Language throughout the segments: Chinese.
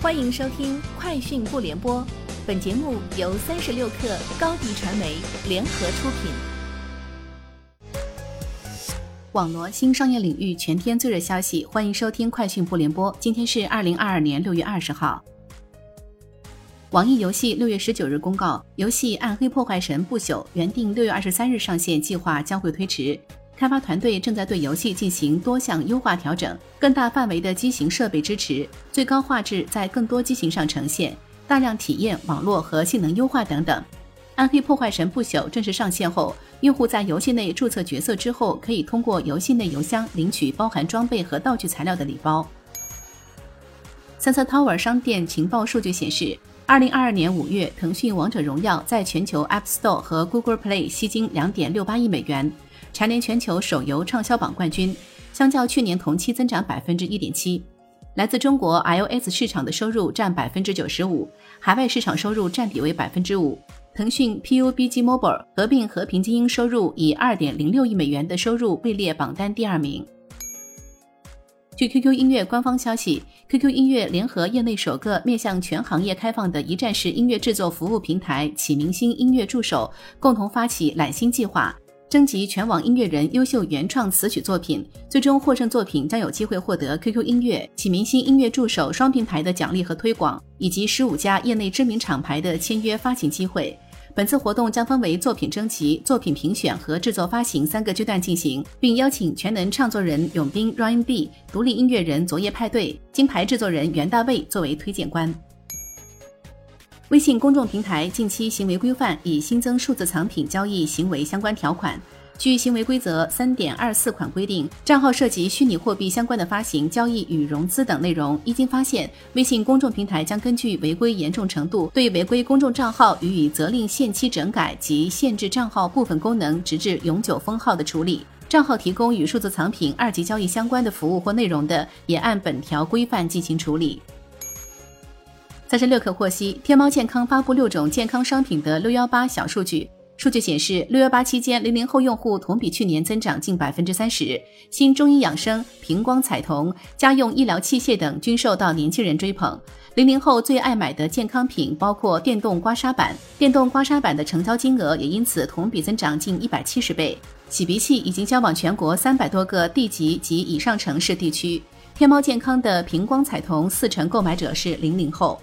欢迎收听《快讯不联播》，本节目由三十六克高低传媒联合出品。网罗新商业领域全天最热消息，欢迎收听《快讯不联播》。今天是二零二二年六月二十号。网易游戏六月十九日公告，游戏《暗黑破坏神：不朽》原定六月二十三日上线，计划将会推迟。开发团队正在对游戏进行多项优化调整，更大范围的机型设备支持，最高画质在更多机型上呈现，大量体验、网络和性能优化等等。暗黑破坏神不朽正式上线后，用户在游戏内注册角色之后，可以通过游戏内邮箱领取包含装备和道具材料的礼包。三色 Tower 商店情报数据显示，二零二二年五月，腾讯王者荣耀在全球 App Store 和 Google Play 吸金两点六八亿美元。蝉联全球手游畅销榜冠军，相较去年同期增长百分之一点七。来自中国 iOS 市场的收入占百分之九十五，海外市场收入占比为百分之五。腾讯 PUBG Mobile 合并和平精英收入以二点零六亿美元的收入位列榜单第二名。据 QQ 音乐官方消息，QQ 音乐联合业内首个面向全行业开放的一站式音乐制作服务平台启明星音乐助手，共同发起揽星计划。征集全网音乐人优秀原创词曲作品，最终获胜作品将有机会获得 QQ 音乐、启明星音乐助手双平台的奖励和推广，以及十五家业内知名厂牌的签约发行机会。本次活动将分为作品征集、作品评选和制作发行三个阶段进行，并邀请全能唱作人永斌 Ryan B、独立音乐人昨夜派对、金牌制作人袁大卫作为推荐官。微信公众平台近期行为规范已新增数字藏品交易行为相关条款。据行为规则三点二四款规定，账号涉及虚拟货币相关的发行、交易与融资等内容，一经发现，微信公众平台将根据违规严重程度，对违规公众账号予以责令限期整改及限制账号部分功能，直至永久封号的处理。账号提供与数字藏品二级交易相关的服务或内容的，也按本条规范进行处理。三十六氪获悉，天猫健康发布六种健康商品的六幺八小数据。数据显示，六幺八期间，零零后用户同比去年增长近百分之三十。新中医养生、平光彩瞳、家用医疗器械等均受到年轻人追捧。零零后最爱买的健康品包括电动刮痧板，电动刮痧板的成交金额也因此同比增长近一百七十倍。洗鼻器已经销往全国三百多个地级及以上城市地区。天猫健康的平光彩瞳，四成购买者是零零后。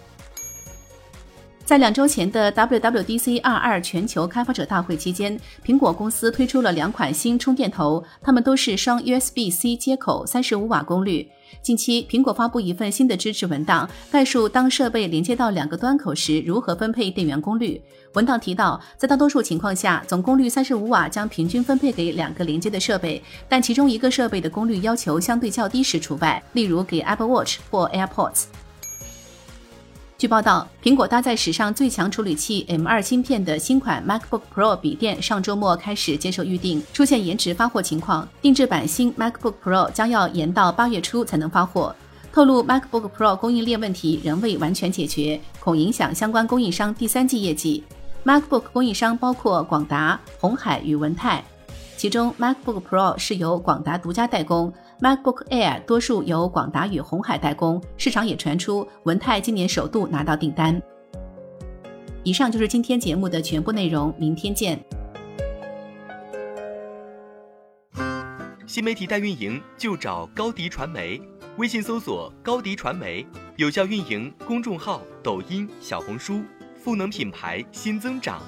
在两周前的 WWDC 二二全球开发者大会期间，苹果公司推出了两款新充电头，它们都是双 USB-C 接口，三十五瓦功率。近期，苹果发布一份新的支持文档，概述当设备连接到两个端口时如何分配电源功率。文档提到，在大多数情况下，总功率三十五瓦将平均分配给两个连接的设备，但其中一个设备的功率要求相对较低时除外，例如给 Apple Watch 或 AirPods。据报道，苹果搭载史上最强处理器 M2 芯片的新款 MacBook Pro 笔电上周末开始接受预定，出现延迟发货情况，定制版新 MacBook Pro 将要延到八月初才能发货。透露 MacBook Pro 供应链问题仍未完全解决，恐影响相关供应商第三季业绩。MacBook 供应商包括广达、红海与文泰，其中 MacBook Pro 是由广达独家代工。MacBook Air 多数由广达与红海代工，市场也传出文泰今年首度拿到订单。以上就是今天节目的全部内容，明天见。新媒体代运营就找高迪传媒，微信搜索高迪传媒，有效运营公众号、抖音、小红书，赋能品牌新增长。